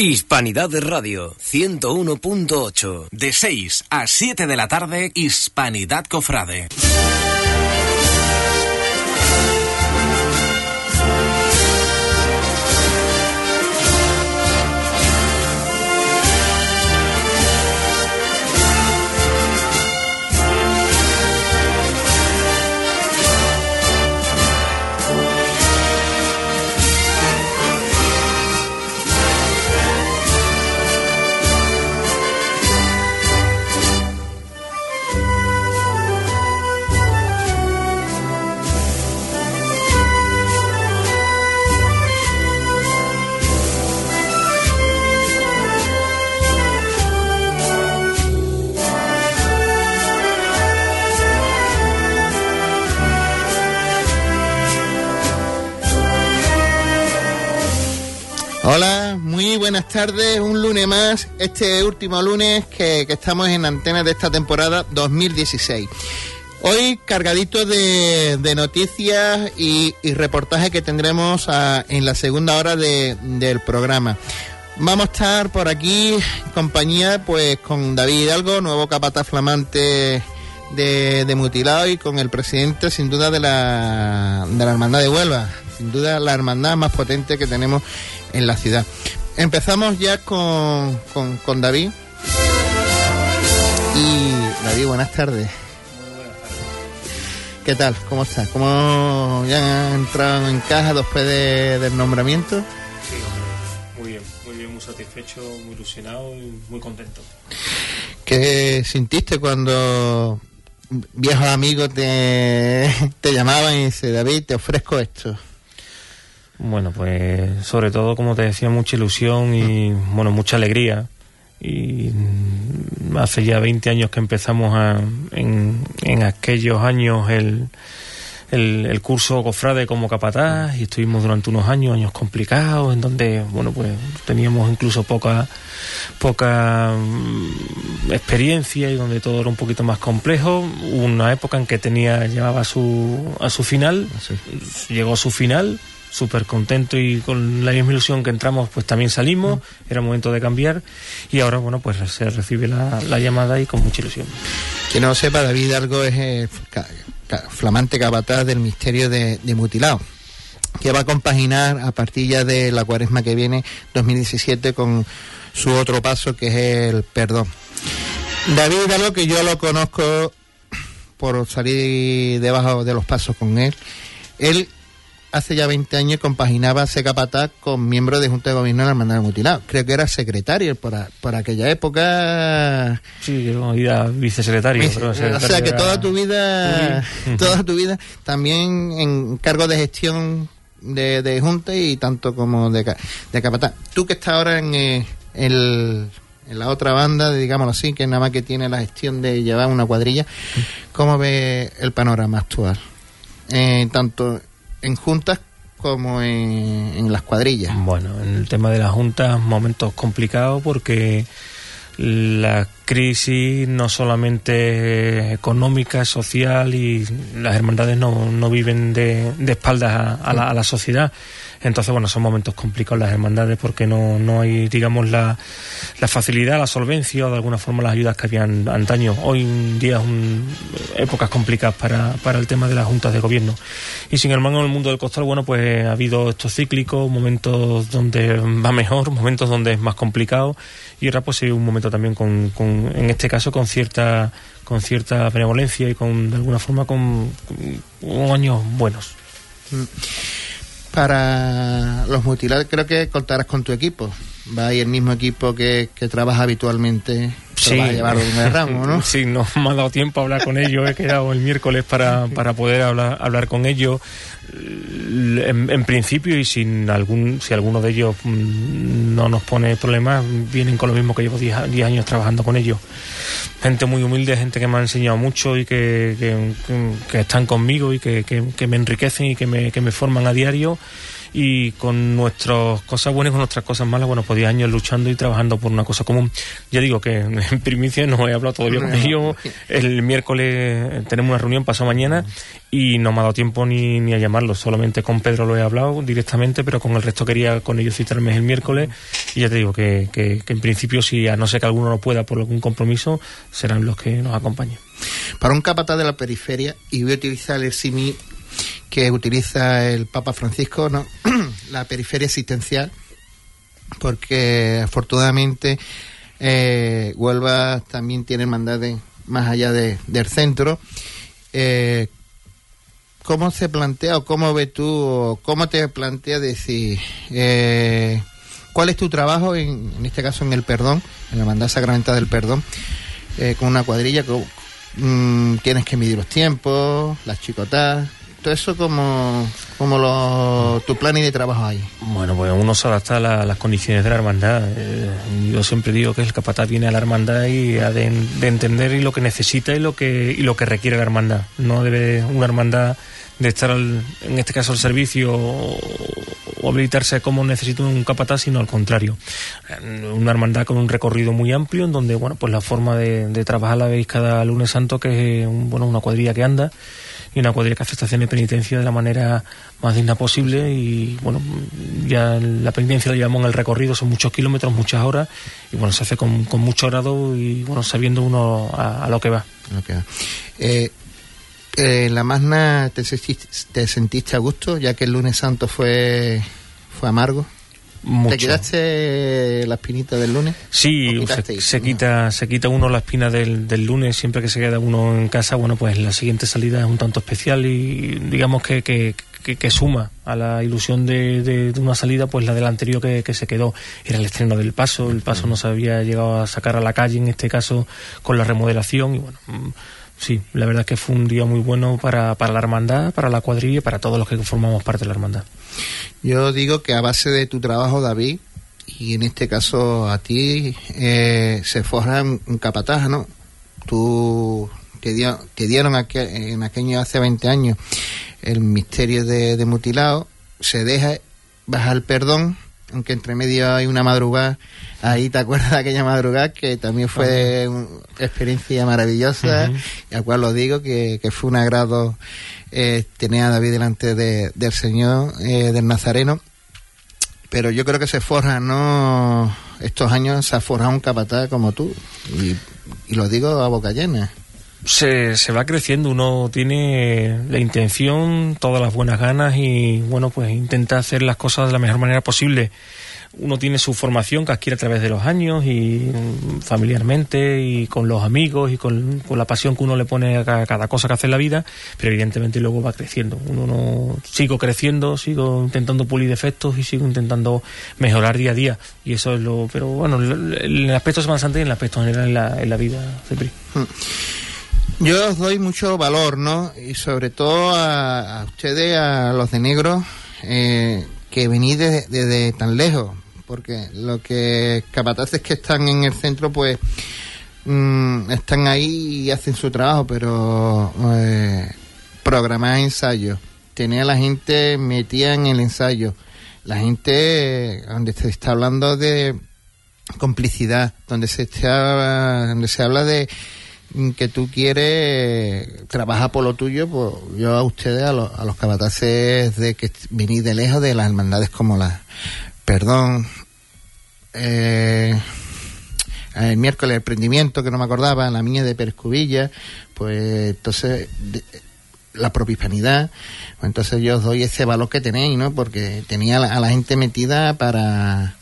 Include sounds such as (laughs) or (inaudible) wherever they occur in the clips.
Hispanidad de Radio 101.8. De 6 a 7 de la tarde, Hispanidad Cofrade. Hola, muy buenas tardes, un lunes más, este último lunes que, estamos en antena de esta temporada 2016. Hoy cargadito de, de noticias y, reportajes que tendremos a, en la segunda hora de, del programa. Vamos a estar por aquí compañía pues con David Hidalgo, nuevo capataz flamante de, de mutilado y con el presidente sin duda de la, de la hermandad de Huelva, sin duda la hermandad más potente que tenemos en la ciudad. Empezamos ya con, con, con David. Y David, buenas tardes. ¿Qué tal? ¿Cómo estás? ¿Cómo ya han entrado en caja después de, del nombramiento? Sí, hombre, muy bien, muy bien, muy satisfecho, muy ilusionado y muy contento. ¿Qué sintiste cuando viejos amigos te, te llamaban y dice David, te ofrezco esto? Bueno, pues sobre todo, como te decía, mucha ilusión y, bueno, mucha alegría. Y hace ya 20 años que empezamos a, en, en aquellos años el, el, el, curso cofrade como capataz y estuvimos durante unos años, años complicados, en donde, bueno, pues teníamos incluso poca, poca um, experiencia y donde todo era un poquito más complejo. Hubo una época en que tenía, llevaba a su, a su final, sí. llegó a su final súper contento y con la misma ilusión que entramos, pues también salimos, mm. era momento de cambiar y ahora, bueno, pues se recibe la, la llamada y con mucha ilusión. Que no sepa, David Hidalgo es eh, flamante capataz del misterio de, de, mutilado que va a compaginar a partir ya de la cuaresma que viene 2017 con su otro paso que es el perdón. David Hidalgo que yo lo conozco por salir debajo de los pasos con él, él hace ya 20 años compaginaba ese capataz con miembro de Junta de Gobierno de la Hermandad Mutilado. Creo que era secretario por, por aquella época. Sí, yo era vicesecretario. Vice, pero secretario o sea que era... (laughs) toda tu vida, toda tu vida, también en cargo de gestión de, de Junta y tanto como de, de capataz. Tú que estás ahora en eh, el en la otra banda, digámoslo así, que nada más que tiene la gestión de llevar una cuadrilla, ¿cómo ve el panorama actual? Eh, tanto en juntas como en, en, las cuadrillas. Bueno, en el tema de las juntas, momentos complicados porque la crisis no solamente económica, social y las hermandades no, no viven de, de espaldas a, la, a la sociedad. Entonces, bueno, son momentos complicados las hermandades porque no, no hay, digamos, la, la, facilidad, la solvencia o de alguna forma las ayudas que habían antaño. Hoy en día es un, épocas complicadas para, para el tema de las juntas de gobierno. Y sin embargo, en el mundo del costal, bueno, pues ha habido estos cíclicos, momentos donde va mejor, momentos donde es más complicado y ahora pues hay un momento también con, con en este caso con cierta con cierta benevolencia y con de alguna forma con, con años buenos. Mm para los mutilados creo que contarás con tu equipo. Va ahí el mismo equipo que, que trabaja habitualmente. Sí. Va a llevar un ramo, ¿no? (laughs) Sí, no me ha dado tiempo a hablar con ellos. He quedado el miércoles para, para poder hablar, hablar con ellos. En, en, principio y sin algún si alguno de ellos no nos pone problemas vienen con lo mismo que llevo 10 años trabajando con ellos gente muy humilde gente que me ha enseñado mucho y que, que, que están conmigo y que, que, me enriquecen y que me, que me forman a diario y con nuestras cosas buenas y con nuestras cosas malas, bueno, pues 10 años luchando y trabajando por una cosa común. Ya digo que (laughs) en primicia no he hablado todavía con ellos. El miércoles tenemos una reunión, pasado mañana, y no me ha dado tiempo ni, ni a llamarlos. Solamente con Pedro lo he hablado directamente, pero con el resto quería con ellos citarme el miércoles. Y ya te digo que, que, que en principio, si a no ser que alguno no pueda por algún compromiso, serán los que nos acompañen. Para un capataz de la periferia, y voy a utilizar el simi que utiliza el Papa Francisco, ¿no? (clears throat) la periferia asistencial, porque afortunadamente eh, Huelva también tiene hermandades más allá de, del centro. Eh, ¿Cómo se plantea o cómo ves tú o cómo te plantea decir eh, cuál es tu trabajo, en, en, este caso en el perdón, en la hermandad sacramental del perdón, eh, con una cuadrilla? Mmm, tienes que medir los tiempos, las chicotas, todo eso como, lo, tu plan de trabajo ahí. Bueno, pues uno se adapta a la, las condiciones de la hermandad. Eh, yo siempre digo que el capataz viene a la hermandad y ha de, de, entender y lo que necesita y lo que, y lo que requiere la hermandad. No debe una hermandad de estar al, en este caso al servicio o, habilitarse como necesita un capataz, sino al contrario. Una hermandad con un recorrido muy amplio en donde, bueno, pues la forma de, de trabajar la veis cada lunes santo que es un, bueno, una cuadrilla que anda y una cuadrilla que hace estación de penitencia de la manera más digna posible y bueno, ya la penitencia la llevamos en el recorrido, son muchos kilómetros, muchas horas y bueno, se hace con, con mucho grado y bueno, sabiendo uno a, a lo que va. Okay. Eh, eh, la Magna te te sentiste a gusto, ya que el lunes santo fue, fue amargo. Mucho. ¿Te quitaste la espinita del lunes? Sí, se, se, quita, se quita uno la espina del, del, lunes, siempre que se queda uno en casa, bueno, pues la siguiente salida es un tanto especial y digamos que, que, que, que suma a la ilusión de, de, de, una salida, pues la del anterior que, que, se quedó era el estreno del paso, el paso no se había llegado a sacar a la calle, en este caso con la remodelación y bueno sí, la verdad que fue un día muy bueno para, para la hermandad, para la cuadrilla y para todos los que formamos parte de la hermandad. Yo digo que a base de tu trabajo, David, y en este caso a ti, eh, se forja un capataz, ¿no? Tú te, dio, te dieron aquel, en aquel hace 20 años el misterio de, de mutilado, se deja, baja el perdón, aunque entre medio hay una madrugada, ahí te acuerdas de aquella madrugada que también fue una experiencia maravillosa, uh -huh. y al cual lo digo, que, que fue un agrado eh, tener a David delante de, del Señor, eh, del Nazareno, pero yo creo que se forja, ¿no? Estos años se ha forjado un capataz como tú, y, y lo digo a boca llena. Se, se, va creciendo, uno tiene la intención, todas las buenas ganas y bueno, pues intenta hacer las cosas de la mejor manera posible. Uno tiene su formación que adquiere a través de los años y familiarmente y con los amigos y con, con la pasión que uno le pone a cada, cosa que hace en la vida, pero evidentemente luego va creciendo. Uno no sigo creciendo, sigo intentando pulir defectos y sigo intentando mejorar día a día y eso es lo, pero bueno, en el aspecto Semana y en el aspecto general en la, en la vida, Cepri. Hmm. Yo os doy mucho valor, ¿no? Y sobre todo a, ustedes, a los de negro, eh, que venís desde de, de tan lejos, porque lo que capataces que están en el centro, pues mmm, están ahí y hacen su trabajo, pero eh, programar ensayos, tener a la gente metida en el ensayo, la gente donde se está hablando de complicidad, donde se está, donde se habla de que tú quieres trabajar por lo tuyo, pues yo a ustedes, a, los, a los capataces de que venís de lejos de las hermandades como la Perdón, eh, el miércoles el prendimiento, que no me acordaba, la mía de Perescubilla, pues entonces la propia hispanidad, pues entonces yo os doy ese valor que tenéis, ¿no? Porque tenía a la, gente metida para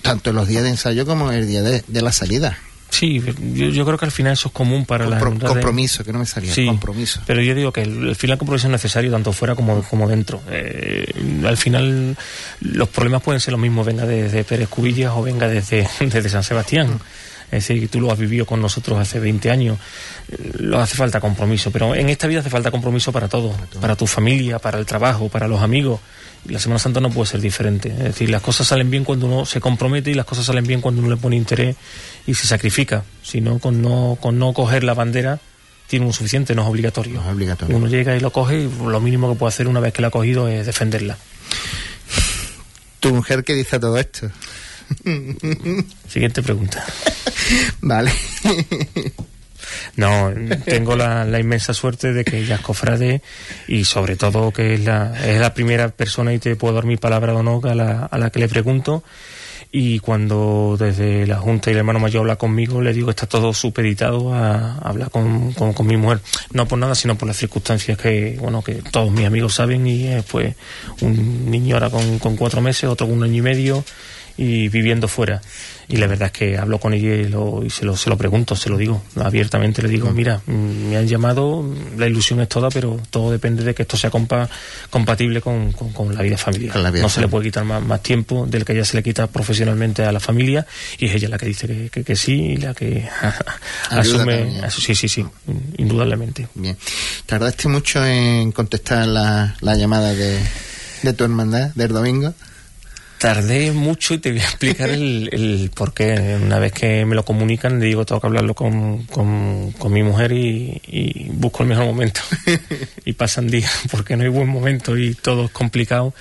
tanto en los días de ensayo como el día de la salida. Sí, yo, yo, creo que al final eso es común para Compro, la compromiso, que no me salía sí, compromiso. Pero yo digo que el, al final el compromiso es necesario tanto fuera como, como dentro. Eh, al final los problemas pueden ser los mismos, venga desde Pérez Cubillas o venga desde, (laughs) desde San Sebastián. Mm. Es decir, tú lo has vivido con nosotros hace 20 años, lo hace falta compromiso, pero en esta vida hace falta compromiso para, todo. para tu familia, para el trabajo, para los amigos. Y la Semana Santa no puede ser diferente. Es decir, las cosas salen bien cuando uno se compromete y las cosas salen bien cuando uno le pone interés y se sacrifica. Si no, con no, con no coger la bandera tiene un suficiente, no es obligatorio. No es obligatorio. Uno llega y lo coge y lo mínimo que puede hacer una vez que la ha cogido es defenderla. ¿Tu mujer qué dice a todo esto? Siguiente pregunta. (laughs) vale. No, tengo la, inmensa suerte de que ella es cofrade y sobre todo que es la, es la primera persona y te puedo dar mi palabra de honor a la, a la que le pregunto y cuando desde la Junta y el hermano mayor habla conmigo, le digo que está todo supeditado a, hablar con, con, mi mujer. No por nada, sino por las circunstancias que, bueno, que todos mis amigos saben y es pues un niño ahora con, con cuatro meses, otro con un año y medio y viviendo fuera. Y la verdad es que hablo con ella y, lo, y se, lo, se lo pregunto, se lo digo abiertamente. Le digo, mira, mm, me han llamado, la ilusión es toda, pero todo depende de que esto sea compa, compatible con, con, la vida familiar. no se le puede quitar más, más, tiempo del que ella se le quita profesionalmente a la familia y es ella la que dice que, que, sí y la que (laughs) asume. sí, sí, sí, indudablemente. Bien. ¿Tardaste mucho en contestar la, la llamada de, de tu hermandad del domingo? Tardé mucho y te voy a explicar el, el por qué. Una vez que me lo comunican, le digo, tengo que hablarlo con, con, mi mujer y, busco el mejor momento. y pasan días (laughs) porque no hay buen momento y todo es complicado.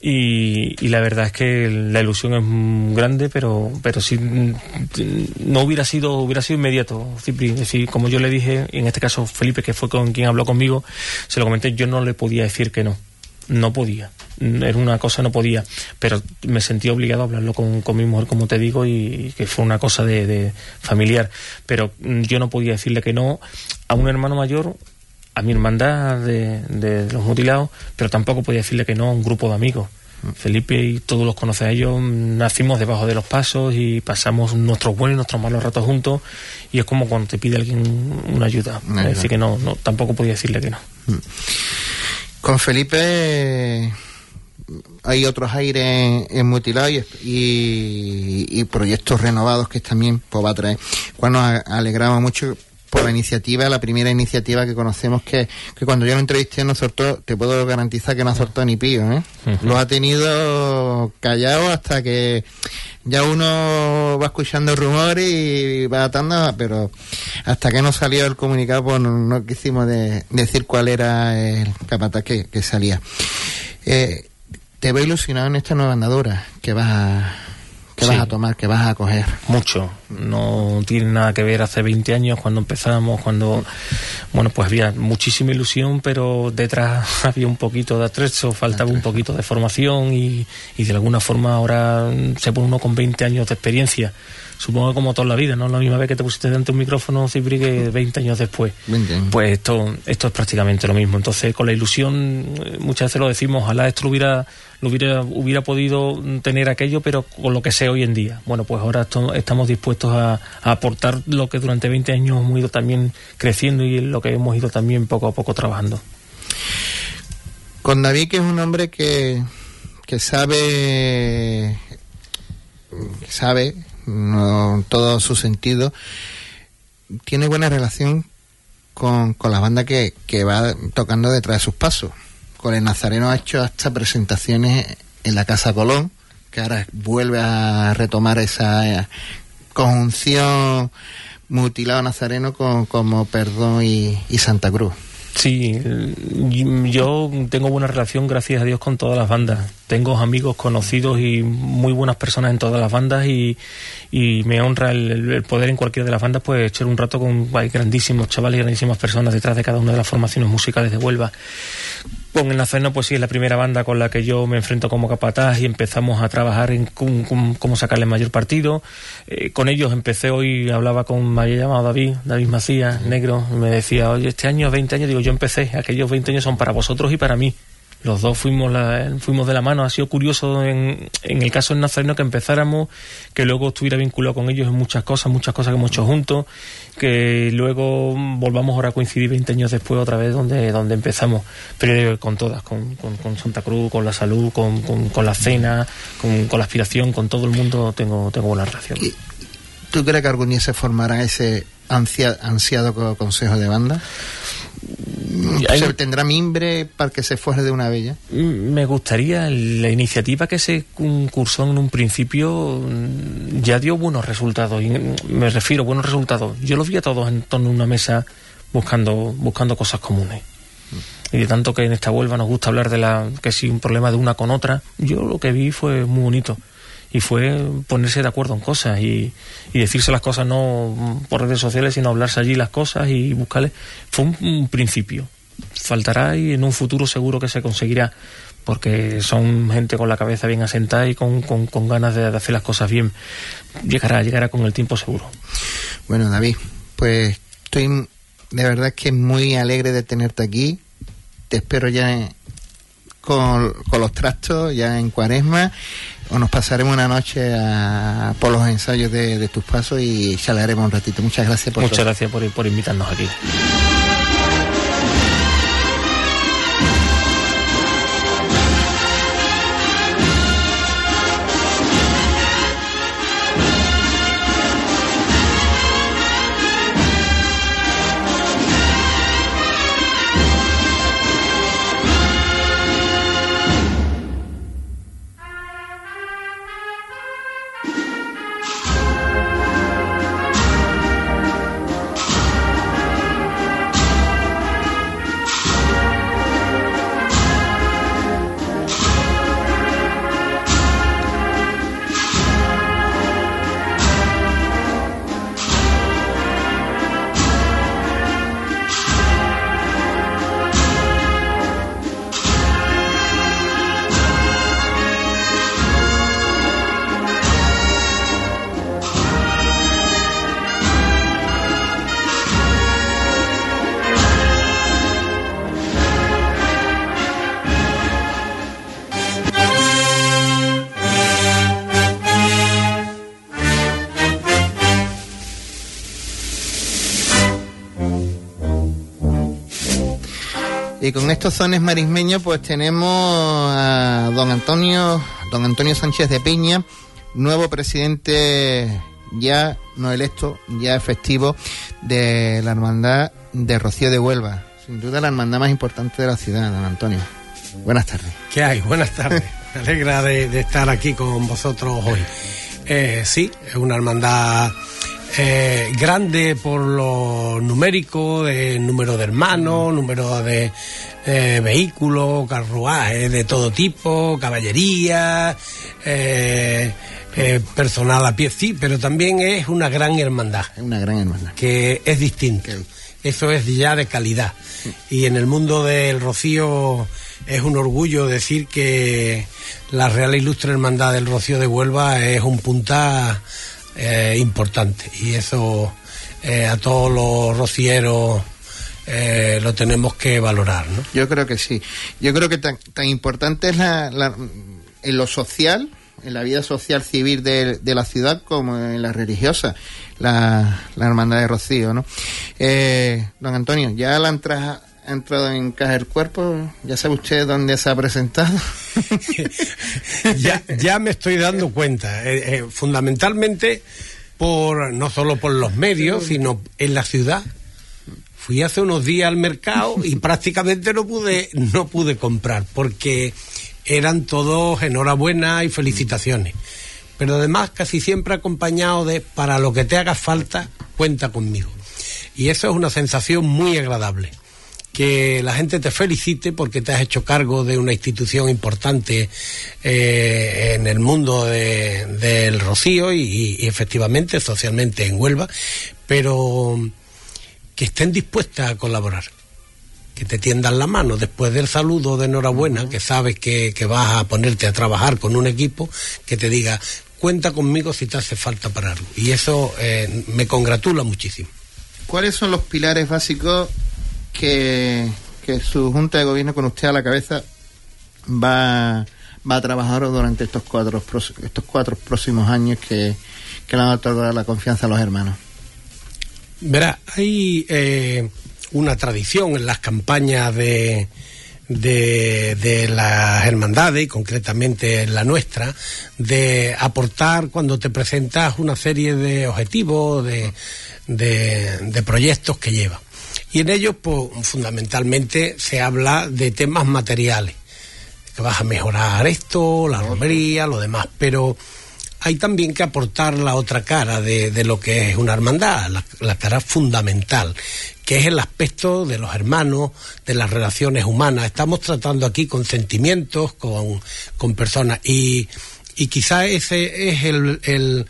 Y, y, la verdad es que la ilusión es grande, pero pero si no hubiera sido hubiera sido inmediato, Cipri. Es decir, como yo le dije, en este caso Felipe, que fue con quien habló conmigo, se lo comenté, yo no le podía decir que no no podía. Era una cosa, no podía. Pero me sentí obligado a hablarlo con, mi mujer, como te digo, y, que fue una cosa de, familiar. Pero mm, yo no podía decirle que no a un hermano mayor, a mi hermandad de, los mutilados, pero tampoco podía decirle que no a un grupo de amigos. Felipe y todos los conoce a ellos, nacimos debajo de los pasos y pasamos nuestros buenos y nuestros malos ratos juntos y es como cuando te pide alguien una ayuda. Es decir, que no, no, tampoco podía decirle que no. Con Felipe hay otros aires en mutilado y, proyectos renovados que también pues, va a traer. Cuando nos alegramos mucho por la iniciativa, la primera iniciativa que conocemos que, cuando yo lo entrevisté no soltó, te puedo garantizar que no soltó ni pío, ¿eh? Lo ha tenido callado hasta que ya uno va escuchando rumores y va atando, pero hasta que no salió el comunicado, pues no, quisimos decir cuál era el capataz que, salía. Eh, te veo ilusionado en esta nueva andadura que vas a que vas a tomar, que vas a coger. Mucho. No tiene nada que ver hace 20 años cuando empezamos, cuando, bueno, pues había muchísima ilusión, pero detrás (laughs) había un poquito de atrecho, faltaba un poquito de formación y, y de alguna forma ahora se pone uno con 20 años de experiencia supongo que como toda la vida, ¿no? La misma vez que te pusiste delante un micrófono, Cipri, que 20 años después. Pues esto, esto es prácticamente lo mismo. Entonces, con la ilusión, eh, muchas veces lo decimos, ojalá esto lo hubiera, lo hubiera, hubiera podido tener aquello, pero con lo que sé hoy en día. Bueno, pues ahora estamos dispuestos a, aportar lo que durante 20 años hemos ido también creciendo y lo que hemos ido también poco a poco trabajando. Con David, que es un hombre que, que sabe, sabe no, todo su sentido, tiene buena relación con, con la banda que, que va tocando detrás de sus pasos. Con el Nazareno ha hecho hasta presentaciones en la Casa Colón, que ahora vuelve a retomar esa eh, conjunción mutilado nazareno con, como Perdón y Santa Cruz. Sí, yo tengo buena relación, gracias a Dios, con todas las bandas. Tengo amigos conocidos y muy buenas personas en todas las bandas y, me honra el, poder en cualquiera de las bandas pues echar un rato con hay grandísimos chavales y grandísimas personas detrás de cada una de las formaciones musicales de Huelva. Con el Nazareno, pues sí, es la primera banda con la que yo me enfrento como capataz y empezamos a trabajar en cómo, sacarle mayor partido. Eh, con ellos empecé hoy, hablaba con, me había llamado David, David Macías, negro, me decía, oye, este año, 20 años, digo, yo empecé, aquellos 20 años son para vosotros y para mí los dos fuimos, fuimos de la mano. Ha sido curioso en, en el caso del Nazareno que empezáramos, que luego estuviera vinculado con ellos en muchas cosas, muchas cosas que hemos hecho juntos, que luego volvamos ahora a coincidir 20 años después otra vez donde, donde empezamos, pero con todas, con, con, Santa Cruz, con la salud, con, con la cena, con, la aspiración, con todo el mundo tengo, tengo buena relación. ¿Tú crees que algún día se formará ese ansiado consejo de banda? ¿Se tendrá mimbre para que se fuere de una bella? Mm, me gustaría, la iniciativa que se cursó en un principio mm, ya dio buenos resultados, y me refiero a buenos resultados. Yo los vi a todos en torno a una mesa buscando, buscando cosas comunes. y de tanto que en esta Huelva nos gusta hablar de la que si un problema de una con otra, yo lo que vi fue muy bonito y fue ponerse de acuerdo en cosas y, decirse las cosas no por redes sociales, sino hablarse allí las cosas y buscarle. Fue un, principio. Faltará y en un futuro seguro que se conseguirá, porque son gente con la cabeza bien asentada y con, con, ganas de, hacer las cosas bien. Llegará, llegará con el tiempo seguro. Bueno, David, pues estoy de verdad que muy alegre de tenerte aquí. Te espero ya con, con los trastos, ya en cuaresma o nos pasaremos una noche por los ensayos de, tus pasos y charlaremos un ratito. Muchas gracias por Muchas gracias por, por invitarnos aquí. Y con estos zones marismeños pues tenemos a don Antonio, don Antonio Sánchez de Piña, nuevo presidente ya no electo, ya efectivo de la hermandad de Rocío de Huelva. Sin duda la hermandad más importante de la ciudad, don Antonio. Buenas tardes. ¿Qué hay? Buenas tardes. (laughs) Me alegra de, estar aquí con vosotros hoy. Eh, sí, es una hermandad eh, grande por lo numérico, número de hermanos, número de vehículos, carruajes de todo tipo, caballería, eh, eh, personal a pie, sí, pero también es una gran hermandad. Es una gran hermandad. Que es distinta. Eso es ya de calidad. Y en el mundo del Rocío es un orgullo decir que la Real Ilustre Hermandad del Rocío de Huelva es un punta eh, importante y eso eh, a todos los rocieros eh, lo tenemos que valorar. ¿no? Yo creo que sí. Yo creo que tan, tan importante es la, en lo social, en la vida social civil de, la ciudad como en la religiosa, la, la hermandad de Rocío. ¿no? don Antonio, ya la entrada ha entrado en Caja del Cuerpo. ¿Ya sabe usted dónde se ha presentado? (laughs) ya, ya me estoy dando cuenta. Eh, eh, fundamentalmente, por no solo por los medios, sino en la ciudad. Fui hace unos días al mercado y (laughs) prácticamente no pude, no pude comprar, porque eran todos enhorabuena y felicitaciones. Pero además casi siempre acompañado de para lo que te haga falta, cuenta conmigo. Y eso es una sensación muy agradable que la gente te felicite porque te has hecho cargo de una institución importante eh, en el mundo del Rocío y, efectivamente socialmente en Huelva, pero que estén dispuestas a colaborar que te tiendan la mano después del saludo de enhorabuena, que sabes que, vas a ponerte a trabajar con un equipo, que te diga, cuenta conmigo si te hace falta para algo. Y eso eh, me congratula muchísimo. ¿Cuáles son los pilares básicos que, su Junta de Gobierno con usted a la cabeza va, va a trabajar durante estos cuatro, estos cuatro próximos años que, que le van a otorgar la confianza a los hermanos. Verá, hay eh, una tradición en las campañas de, de, de, las hermandades, y concretamente en la nuestra, de aportar cuando te presentas una serie de objetivos, de, de proyectos que lleva. Y en ellos, pues, fundamentalmente se habla de temas materiales, que vas a mejorar esto, la romería, lo demás, pero hay también que aportar la otra cara de, lo que es una hermandad, la, cara fundamental, que es el aspecto de los hermanos, de las relaciones humanas. Estamos tratando aquí con sentimientos, con, con personas, y, y quizá ese es el,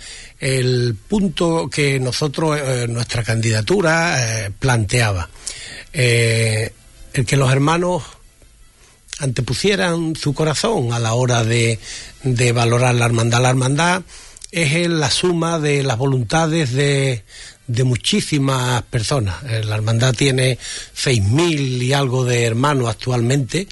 punto que nosotros, eh, nuestra candidatura, eh, planteaba. Eh, el que los hermanos antepusieran su corazón a la hora de, de valorar la hermandad. La hermandad es la suma de las voluntades de, de muchísimas personas. Eh, la hermandad tiene seis mil y algo de hermanos actualmente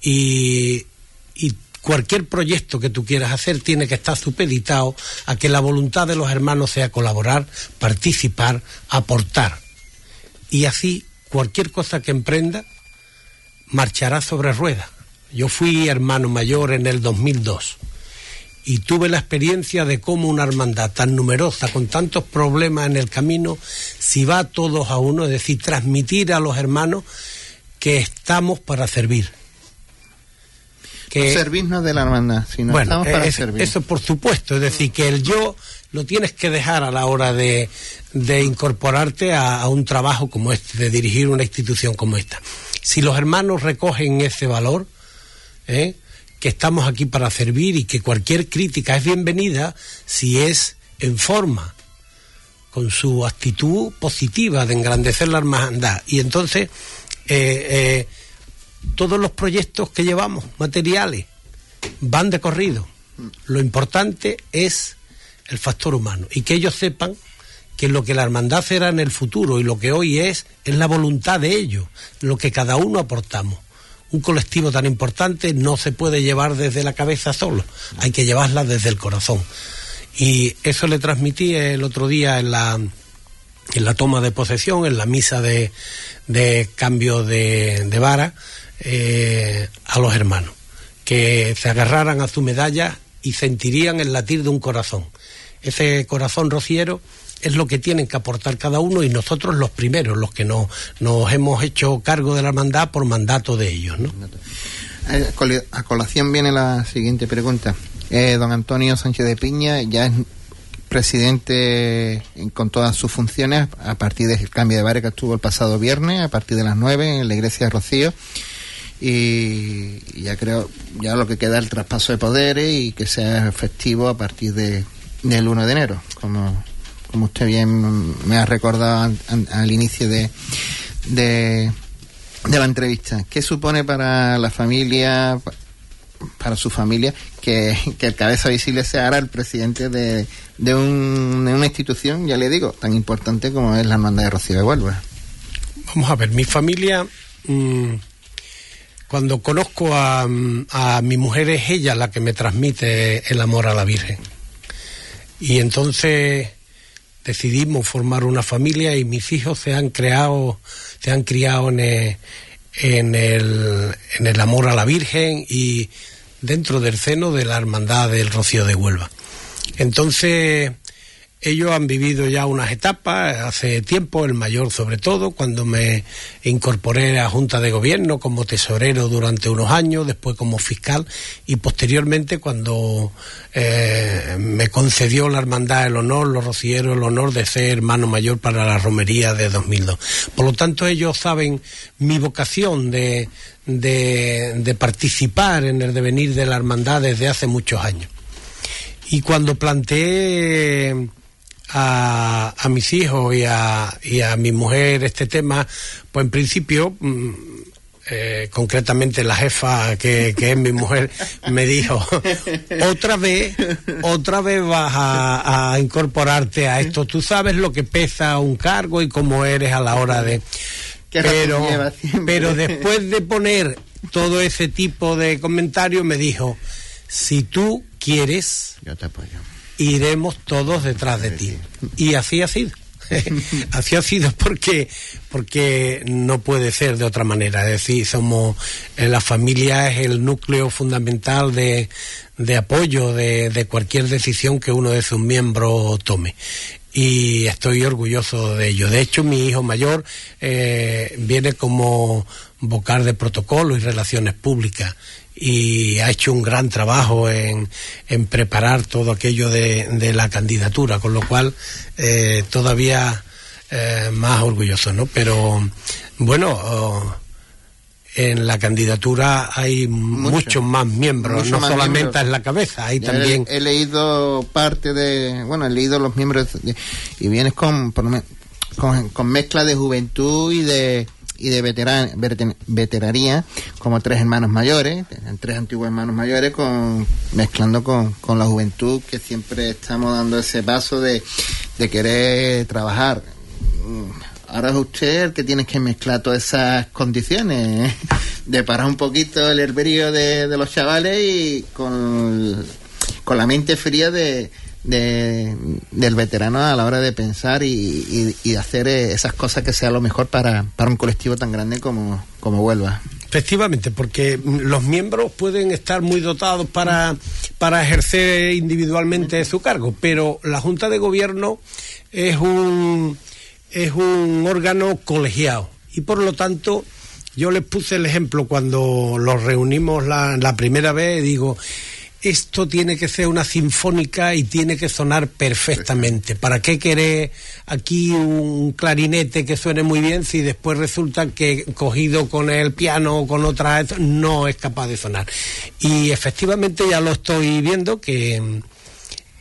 y, y cualquier proyecto que tú quieras hacer tiene que estar supeditado a que la voluntad de los hermanos sea colaborar, participar, aportar. Y así cualquier cosa que emprenda marchará sobre ruedas. Yo fui hermano mayor en el 2002 y tuve la experiencia de cómo una hermandad tan numerosa, con tantos problemas en el camino, si va todos a uno, es decir, transmitir a los hermanos que estamos para servir. Que, servirnos de la hermandad, sino estamos para servir. Eso por supuesto, es decir, que el yo lo tienes que dejar a la hora de, de incorporarte a, a, un trabajo como este, de dirigir una institución como esta. Si los hermanos recogen ese valor, ¿eh? que estamos aquí para servir y que cualquier crítica es bienvenida si es en forma, con su actitud positiva de engrandecer la hermandad. Y entonces, eh, eh, todos los proyectos que llevamos, materiales, van de corrido. Lo importante es el factor humano y que ellos sepan que lo que la hermandad será en el futuro y lo que hoy es, es la voluntad de ellos, lo que cada uno aportamos un colectivo tan importante no se puede llevar desde la cabeza solo, hay que llevarla desde el corazón. Y eso le transmití el otro día en la, en la toma de posesión, en la misa de, de cambio de, de vara, eh, a los hermanos, que se agarraran a su medalla y sentirían el latir de un corazón. Ese corazón rociero es lo que tienen que aportar cada uno y nosotros los primeros, los que no, nos hemos hecho cargo de la hermandad por mandato de ellos. ¿no? Eh, a colación viene la siguiente pregunta. Eh, don Antonio Sánchez de Piña ya es presidente con todas sus funciones a partir del cambio de barrio que estuvo el pasado viernes, a partir de las 9 en la iglesia de Rocío. Y ya creo, ya lo que queda es el traspaso de poderes y que sea efectivo a partir de, del 1 de enero, como como usted bien me ha recordado al, inicio de, de, la entrevista. ¿Qué supone para la familia, para su familia, que, el cabeza visible sea ahora el presidente de, de, una institución, ya le digo, tan importante como es la Hermandad de Rocío de Huelva? Vamos a ver, mi familia, mm, cuando conozco a, mi mujer, es ella la que me transmite el amor a la Virgen. Y entonces decidimos formar una familia y mis hijos se han creado, se han criado en el, en el, en el amor a la Virgen y dentro del seno de la hermandad del Rocío de Huelva. Entonces, ellos han vivido ya unas etapas hace tiempo, el mayor sobre todo, cuando me incorporé a Junta de Gobierno como tesorero durante unos años, después como fiscal y posteriormente cuando eh, me concedió la Hermandad el honor, los rocieros el honor de ser hermano mayor para la romería de 2002. Por lo tanto, ellos saben mi vocación de, de participar en el devenir de la hermandad desde hace muchos años. Y cuando planteé a, a mis hijos y a, y a mi mujer este tema, pues en principio... Mm, eh, concretamente la jefa que, que, es mi mujer me dijo otra vez otra vez vas a, a, incorporarte a esto. Tú sabes lo que pesa un cargo y cómo eres a la hora de (laughs) pero pero después de poner todo ese tipo de comentarios me dijo si tú quieres yo te apoyo iremos todos detrás de ti. Y así ha sido. (laughs) así ha sido porque porque no puede ser de otra manera. Es decir, somos eh, la familia es el núcleo fundamental de, de apoyo de, de, cualquier decisión que uno de sus miembros tome. Y estoy orgulloso de ello. De hecho, mi hijo mayor eh, viene como vocal de protocolo y relaciones públicas y ha hecho un gran trabajo en, en preparar todo aquello de, de, la candidatura, con lo cual eh, todavía eh, más orgulloso, ¿no? Pero bueno, oh, en la candidatura hay Mucho, muchos más miembros, Mucho no más solamente miembros. en la cabeza, hay también... He, he, leído parte de, bueno, he leído los miembros de, y vienes con, con, con mezcla de juventud y de y de veteran, veteranía como tres hermanos mayores, tres antiguos hermanos mayores, con, mezclando con, con la juventud que siempre estamos dando ese paso de, de querer trabajar. Ahora es usted el que tiene que mezclar todas esas condiciones, ¿eh? de parar un poquito el herberio de, de los chavales y con, con la mente fría de, de, del veterano a la hora de pensar y, y, hacer esas cosas que sea lo mejor para, para un colectivo tan grande como, como Huelva. Efectivamente, porque los miembros pueden estar muy dotados para, para ejercer individualmente su cargo, pero la Junta de Gobierno es un, es un órgano colegiado y por lo tanto yo les puse el ejemplo cuando los reunimos la, la primera vez, digo, esto tiene que ser una sinfónica y tiene que sonar perfectamente. ¿Para qué querer aquí un clarinete que suene muy bien si después resulta que cogido con el piano o con otra no es capaz de sonar? Y efectivamente ya lo estoy viendo que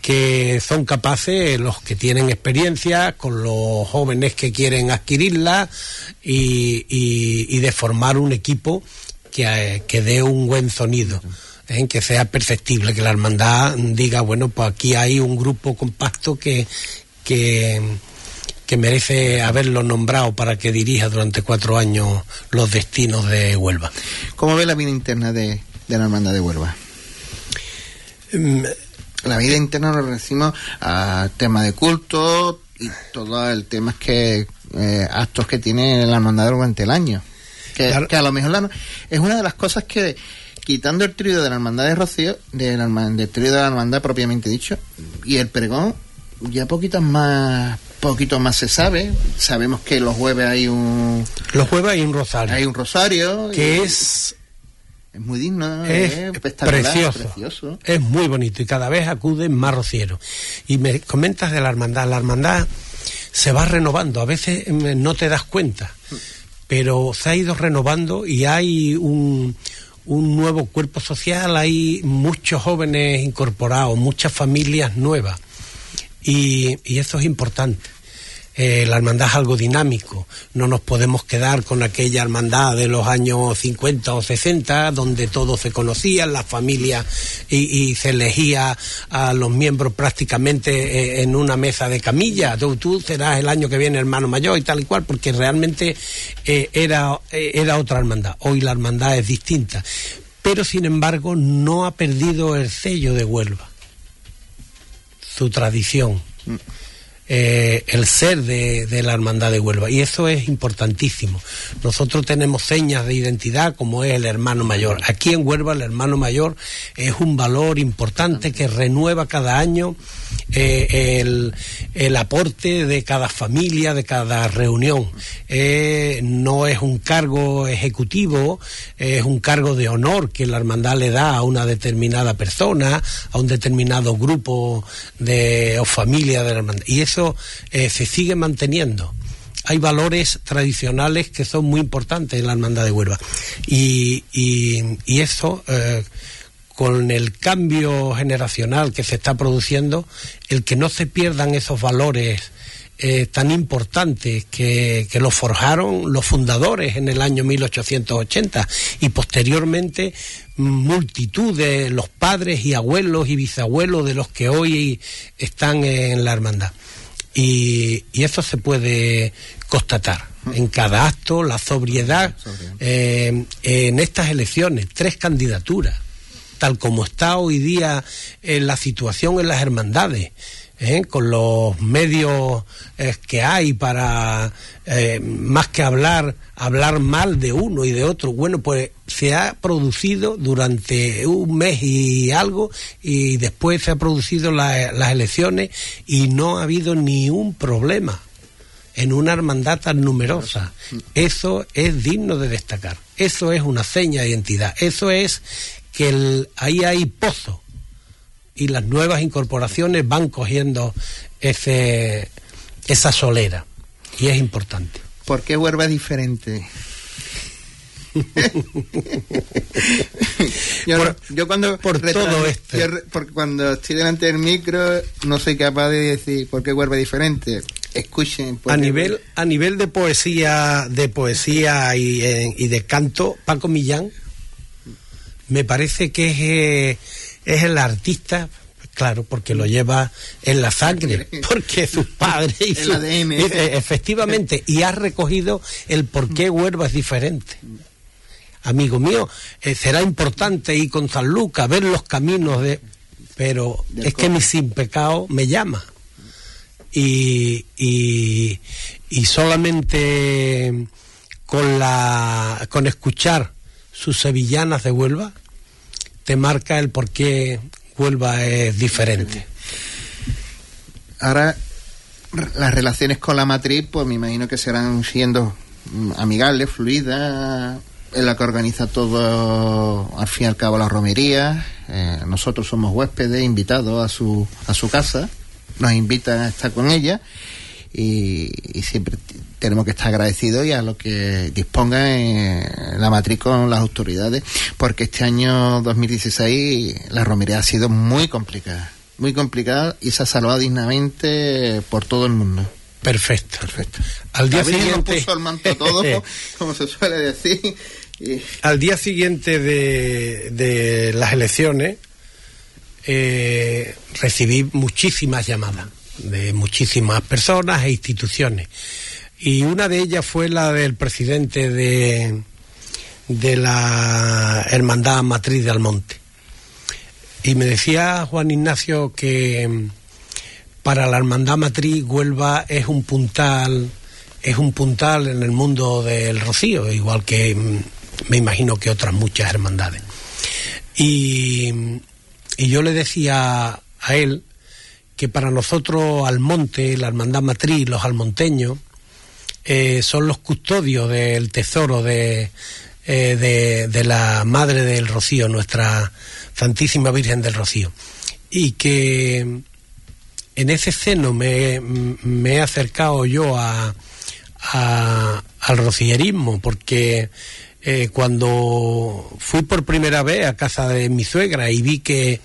que son capaces los que tienen experiencia con los jóvenes que quieren adquirirla y, y, y de formar un equipo que, que dé un buen sonido en que sea perceptible, que la hermandad diga, bueno, pues aquí hay un grupo compacto que, que, que merece haberlo nombrado para que dirija durante cuatro años los destinos de Huelva. ¿Cómo ve la vida interna de, de la hermandad de Huelva? Mm. La vida interna lo decimos a tema de culto y todo el tema que eh, actos que tiene la hermandad durante el año. Que, claro. que a lo mejor la, es una de las cosas que quitando el trío de la hermandad de Rocío, de la, del trío de la hermandad propiamente dicho, y el pregón, ya poquitas más poquito más se sabe. Sabemos que los jueves hay un los jueves hay un rosario. Hay un rosario que es es muy digno, es, es precioso, precioso, Es muy bonito y cada vez acuden más rocieros. Y me comentas de la hermandad, la hermandad se va renovando, a veces no te das cuenta, pero se ha ido renovando y hay un un nuevo cuerpo social, hay muchos jóvenes incorporados, muchas familias nuevas y, y eso es importante. Eh, la hermandad es algo dinámico, no nos podemos quedar con aquella hermandad de los años 50 o 60 donde todos se conocían, las familias y, se elegía a los miembros prácticamente eh, en una mesa de camilla, tú, tú, serás el año que viene hermano mayor y tal y cual, porque realmente eh, era, era otra hermandad, hoy la hermandad es distinta, pero sin embargo no ha perdido el sello de Huelva, su tradición. Mm eh, el ser de, de, la hermandad de Huelva y eso es importantísimo. Nosotros tenemos señas de identidad como es el hermano mayor. Aquí en Huelva el hermano mayor es un valor importante que renueva cada año eh, el, el, aporte de cada familia, de cada reunión. Eh, no es un cargo ejecutivo, es un cargo de honor que la hermandad le da a una determinada persona, a un determinado grupo de o familia de la hermandad. Y eso eh, se sigue manteniendo hay valores tradicionales que son muy importantes en la hermandad de Huelva. Y, y, y eso, con el cambio generacional que se está produciendo, el que no se pierdan esos valores eh, tan importantes que, que los forjaron los fundadores en el año 1880 y posteriormente multitud de los padres y abuelos y bisabuelos de los que hoy están en la hermandad. Y, y eso se puede constatar en cada acto, la sobriedad, eh, en estas elecciones, tres candidaturas, tal como está hoy día en la situación en las hermandades. ¿Eh? con los medios eh, que hay para eh, más que hablar hablar mal de uno y de otro bueno pues se ha producido durante un mes y algo y después se ha producido la, las elecciones y no ha habido ni un problema en una hermandad tan numerosa eso es digno de destacar eso es una seña de identidad eso es que ahí hay pozo y las nuevas incorporaciones van cogiendo ese, esa solera y es importante. ¿Por qué Huerva es diferente? (laughs) yo, cuando por todo porque cuando estoy delante del micro no soy capaz de decir por qué Huerva es diferente escuchen a nivel a nivel de poesía de poesía y, eh, y, de canto Paco Millán me parece que es, eh, es el artista Claro, porque lo lleva en la sangre, (laughs) porque sus padres y (laughs) su, ADN. efectivamente, y ha recogido el por qué Huerva es diferente. Amigo mío, eh, será importante ir con San Lucas, ver los caminos de... Pero es que mi sin pecado me llama. Y, y, y solamente con, la, con escuchar sus sevillanas de Huelva, te marca el por qué Huelva es diferente. Ahora, las relaciones con la matriz, pues me imagino que serán siendo amigables, fluidas, en la que organiza todo, al fin y al cabo, la romería. Eh, nosotros somos huéspedes, invitados a su, a su casa, nos invitan a estar con ella y, siempre tenemos que estar agradecidos y a lo que disponga en la matriz con las autoridades, porque este año 2016 la romería ha sido muy complicada, muy complicada y se ha salvado dignamente por todo el mundo. Perfecto. Perfecto. Al día siguiente. Puso el manto todo, (laughs) como se suele decir. Al día siguiente de, las elecciones eh, recibí muchísimas llamadas de muchísimas personas e instituciones. Y una de ellas fue la del presidente de, de la Hermandad Matriz de Almonte. Y me decía Juan Ignacio que mm, para la Hermandad Matriz Huelva es un puntal, es un puntal en el mundo del rocío, igual que mm, me imagino que otras muchas hermandades. Y, y yo le decía a él que para nosotros Almonte, la hermandad matriz, los almonteños, eh, son los custodios del tesoro de, eh, de, de, la Madre del Rocío, nuestra Santísima Virgen del Rocío. Y que en ese seno me, me he acercado yo a, al rocillerismo, porque eh, cuando fui por primera vez a casa de mi suegra y vi que,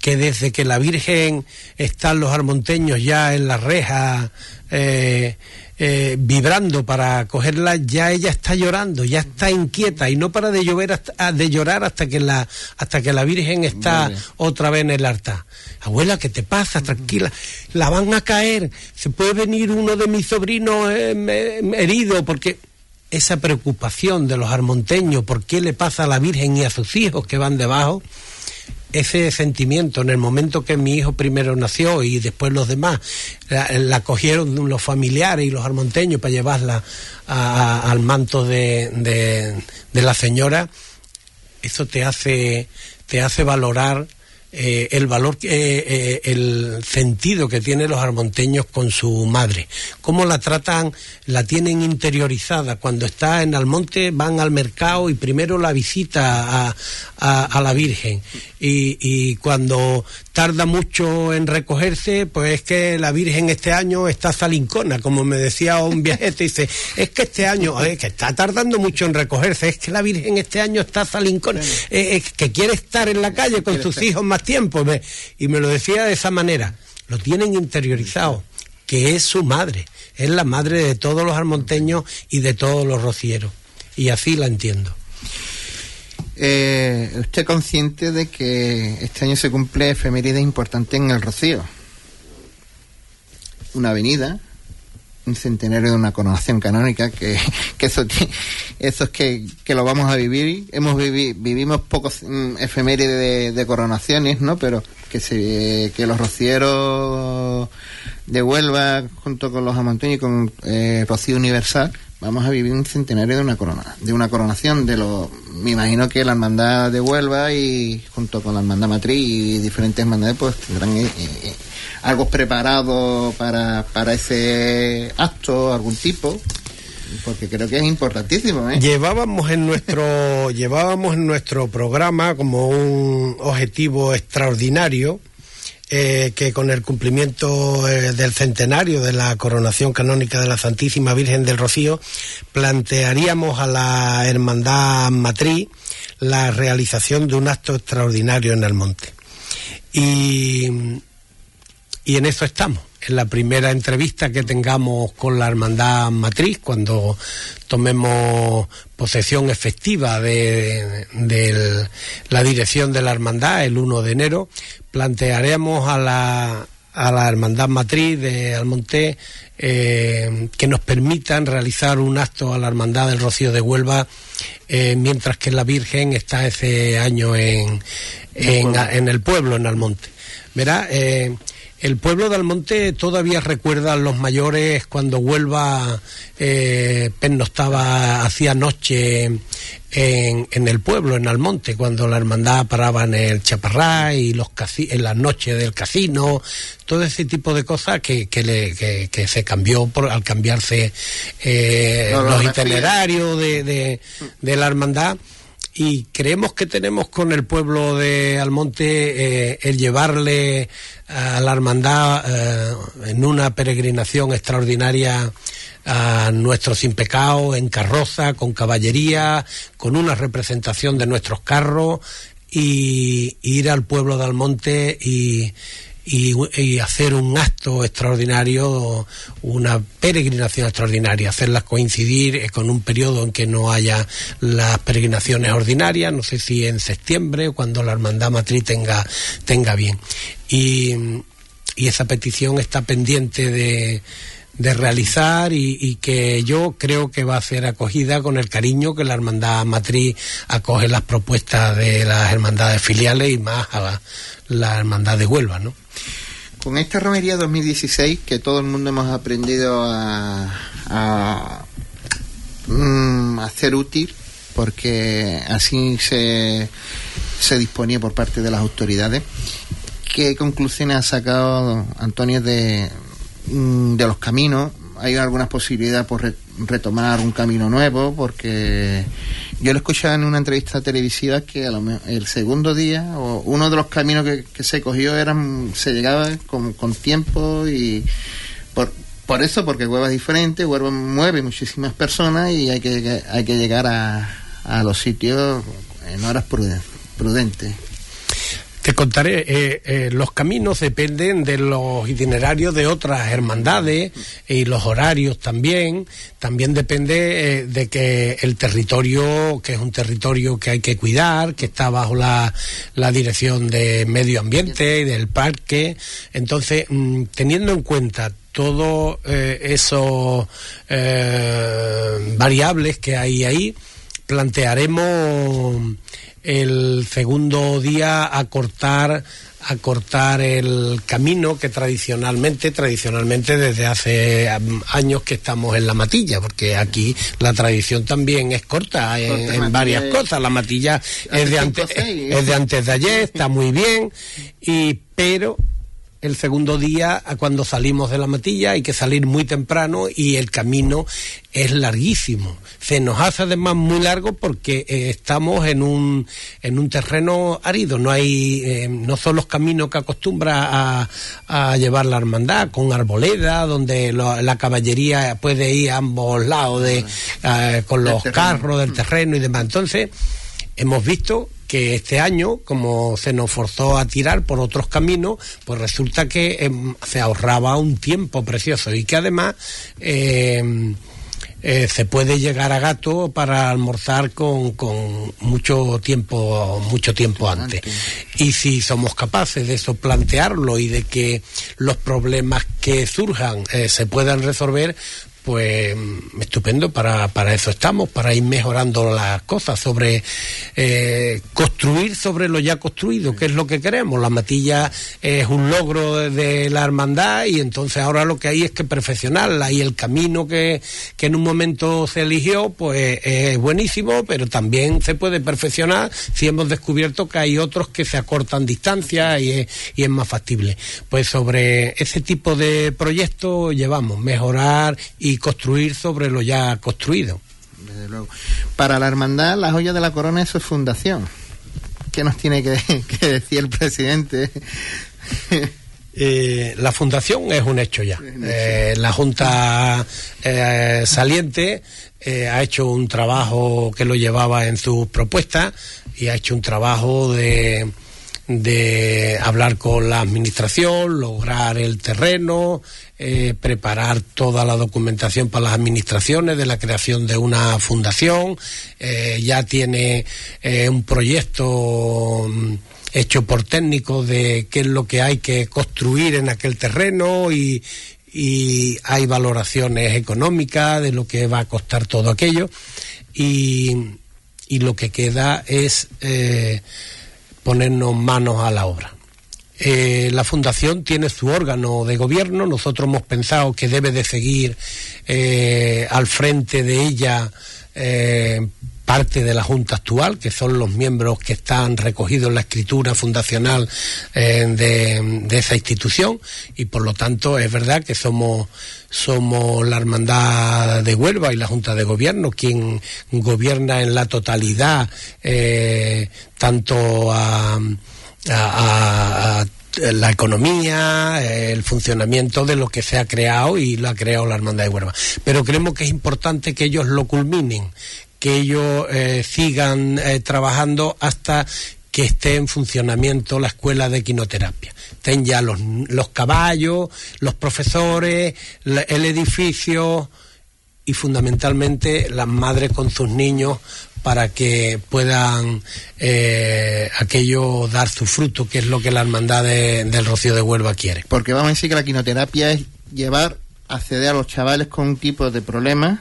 que desde que la Virgen están los armonteños ya en la reja eh, eh, vibrando para cogerla, ya ella está llorando, ya está inquieta y no para de llover hasta, ah, de llorar hasta que la hasta que la Virgen está otra vez en el altar. Abuela, ¿qué te pasa? Tranquila, la van a caer. Se puede venir uno de mis sobrinos herido porque esa preocupación de los armonteños por qué le pasa a la Virgen y a sus hijos que van debajo, ese sentimiento en el momento que mi hijo primero nació y después los demás la, cogieron los familiares y los armonteños para llevarla al manto de, de, la señora, eso te hace, te hace valorar eh, el valor, eh, eh, el sentido que tienen los armonteños con su madre. Cómo la tratan, la tienen interiorizada. Cuando está en Almonte van al mercado y primero la visita a, a, la Virgen. Y, y, cuando tarda mucho en recogerse, pues es que la Virgen este año está salincona, como me decía un (laughs) viajete, dice, es que este año, es que está tardando mucho en recogerse, es que la Virgen este año está salincona, es que quiere estar en la calle con sus hijos más tiempo, y me lo decía de esa manera, lo tienen interiorizado, que es su madre, es la madre de todos los armonteños y de todos los rocieros, y así la entiendo. Eh, ¿Usted consciente de que este año se cumple efeméride importante en el Rocío? Una avenida, un centenario de una coronación canónica, que, (laughs) eso, es que, lo vamos a vivir. Hemos vivimos pocos mm, efemérides de, coronaciones, ¿no? Pero que, se, que los rocieros de Huelva, junto con los amonteños y con eh, Rocío Universal, vamos a vivir un centenario de una corona, de una coronación de los, me imagino que la hermandad de Huelva y junto con la hermandad matriz y diferentes hermandades pues tendrán eh, eh, algo preparado para, para ese acto, algún tipo. porque creo que es importantísimo. ¿eh? Llevábamos en nuestro (laughs) llevábamos en nuestro programa como un objetivo extraordinario eh, que con el cumplimiento eh, del centenario de la coronación canónica de la Santísima Virgen del Rocío plantearíamos a la Hermandad Matriz la realización de un acto extraordinario en el monte. Y, y en eso estamos en la primera entrevista que tengamos con la Hermandad Matriz, cuando tomemos posesión efectiva de, la dirección de la Hermandad el 1 de enero, plantearemos a la, a la Hermandad Matriz de Almonte eh, que nos permitan realizar un acto a la Hermandad del Rocío de Huelva, eh, mientras que la Virgen está ese año en, en, el pueblo, en Almonte. Verá, eh, el pueblo de Almonte todavía recuerda a los mayores cuando Huelva eh, estaba hacía noche en, en, el pueblo, en Almonte, cuando la hermandad paraba en el Chaparrá y los en las noches del casino, todo ese tipo de cosas que, que, le, que, se cambió por, al cambiarse eh, los itinerarios de, de, de la hermandad. Y creemos que tenemos con el pueblo de Almonte eh, el llevarle a la hermandad eh, en una peregrinación extraordinaria a nuestro sin pecado en carroza, con caballería, con una representación de nuestros carros y ir al pueblo de Almonte y y, hacer un acto extraordinario, una peregrinación extraordinaria, hacerlas coincidir eh, con un periodo en que no haya las peregrinaciones ordinarias, no sé si en septiembre, o cuando la Hermandad Matriz tenga, tenga bien. Y, y esa petición está pendiente de, de realizar y, y, que yo creo que va a ser acogida con el cariño que la Hermandad Matriz acoge las propuestas de las hermandades filiales y más a la, la Hermandad de Huelva, ¿no? Con esta romería 2016 que todo el mundo hemos aprendido a, a, mm, hacer útil, porque así se, se disponía por parte de las autoridades, ¿qué conclusiones ha sacado Antonio de, mm, de los caminos? ¿Hay algunas posibilidades por retomar un camino nuevo? Porque yo lo escuchaba en una entrevista televisiva que el segundo día o uno de los caminos que, se cogió eran se llegaba con, con tiempo y por, por eso porque Huelva es diferente mueve muchísimas personas y hay que hay que llegar a, a los sitios en horas prudentes te contaré, eh, eh, los caminos dependen de los itinerarios de otras hermandades y los horarios también. También depende eh, de que el territorio, que es un territorio que hay que cuidar, que está bajo la, la dirección de medio ambiente y del parque. Entonces, mm, teniendo en cuenta todos esos variables que hay ahí, plantearemos el segundo día a cortar a cortar el camino que tradicionalmente, tradicionalmente desde hace años que estamos en la matilla, porque aquí la tradición también es corta en, varias cosas. La matilla es de, antes, es de antes de ayer, está muy bien, y pero el segundo día, cuando salimos de la matilla, hay que salir muy temprano y el camino es larguísimo. Se nos hace además muy largo porque eh, estamos en un, en un terreno árido. No hay, eh, no son los caminos que acostumbra a, llevar la hermandad, con arboleda, donde la caballería puede ir a ambos lados de, eh, con los carros del terreno y demás. Entonces, hemos visto que este año, como se nos forzó a tirar por otros caminos, pues resulta que em, se ahorraba un tiempo precioso y que además em, eh, se puede llegar a gato para almorzar con, con, mucho tiempo mucho tiempo antes. Y si somos capaces de eso plantearlo y de que los problemas que surjan eh, se puedan resolver pues estupendo, para, para eso estamos, para ir mejorando las cosas, sobre eh, construir sobre lo ya construido, que es lo que queremos. La matilla es un logro de, la hermandad y entonces ahora lo que hay es que perfeccionarla y el camino que, que en un momento se eligió, pues es buenísimo, pero también se puede perfeccionar si hemos descubierto que hay otros que se acortan distancia y es, y es más factible. Pues sobre ese tipo de proyectos llevamos, mejorar y y construir sobre lo ya construido. Desde luego. Para la hermandad, la joya de la corona es su fundación. ¿Qué nos tiene que, (laughs) que decir el presidente? (laughs) Eh, la fundación es un hecho ya. Eh, la Junta eh, saliente eh, ha hecho un trabajo que lo llevaba en sus propuestas y ha hecho un trabajo de, de hablar con la administración, lograr el terreno, eh, preparar toda la documentación para las administraciones de la creación de una fundación. Eh, ya tiene eh, un proyecto mm, hecho por técnicos de qué es lo que hay que construir en aquel terreno y, hay valoraciones económicas de lo que va a costar todo aquello y, lo que queda es ponernos manos a la obra. Eh, la fundación tiene su órgano de gobierno, nosotros hemos pensado que debe de seguir eh, al frente de ella eh, parte de la Junta actual, que son los miembros que están recogidos en la escritura fundacional de, esa institución, y por lo tanto es verdad que somos, somos la Hermandad de Huelva y la Junta de Gobierno quien gobierna en la totalidad, tanto a, a, la economía, el funcionamiento de lo que se ha creado y lo ha creado la Hermandad de Huelva. Pero creemos que es importante que ellos lo culminen, que ellos eh, sigan eh, trabajando hasta que esté en funcionamiento la escuela de quinoterapia. Estén ya los, los caballos, los profesores, el edificio y fundamentalmente las madres con sus niños para que puedan eh, aquello dar su fruto, que es lo que la hermandad de, del Rocío de Huelva quiere. Porque vamos a decir que la quinoterapia es llevar, acceder a los chavales con un tipo de problema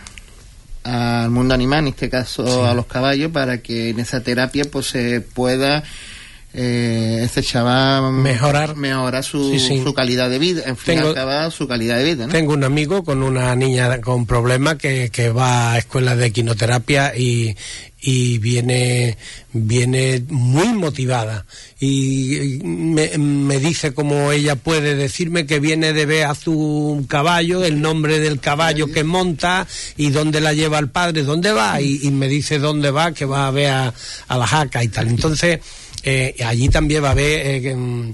al mundo animal, en este caso sí. a los caballos, para que en esa terapia pues se pueda eh, este chaval mejorar, mejorar su, sí, sí. su calidad de vida, en fin, tengo, acabar su calidad de vida. ¿no? Tengo un amigo con una niña con problemas que, que va a escuelas de quinoterapia y, y viene viene muy motivada y me, me, dice como ella puede decirme que viene de ver a su caballo, el nombre del caballo que monta y dónde la lleva el padre, dónde va y, y me dice dónde va, que va a ver a, a la jaca y tal. Entonces eh, allí también va a haber eh,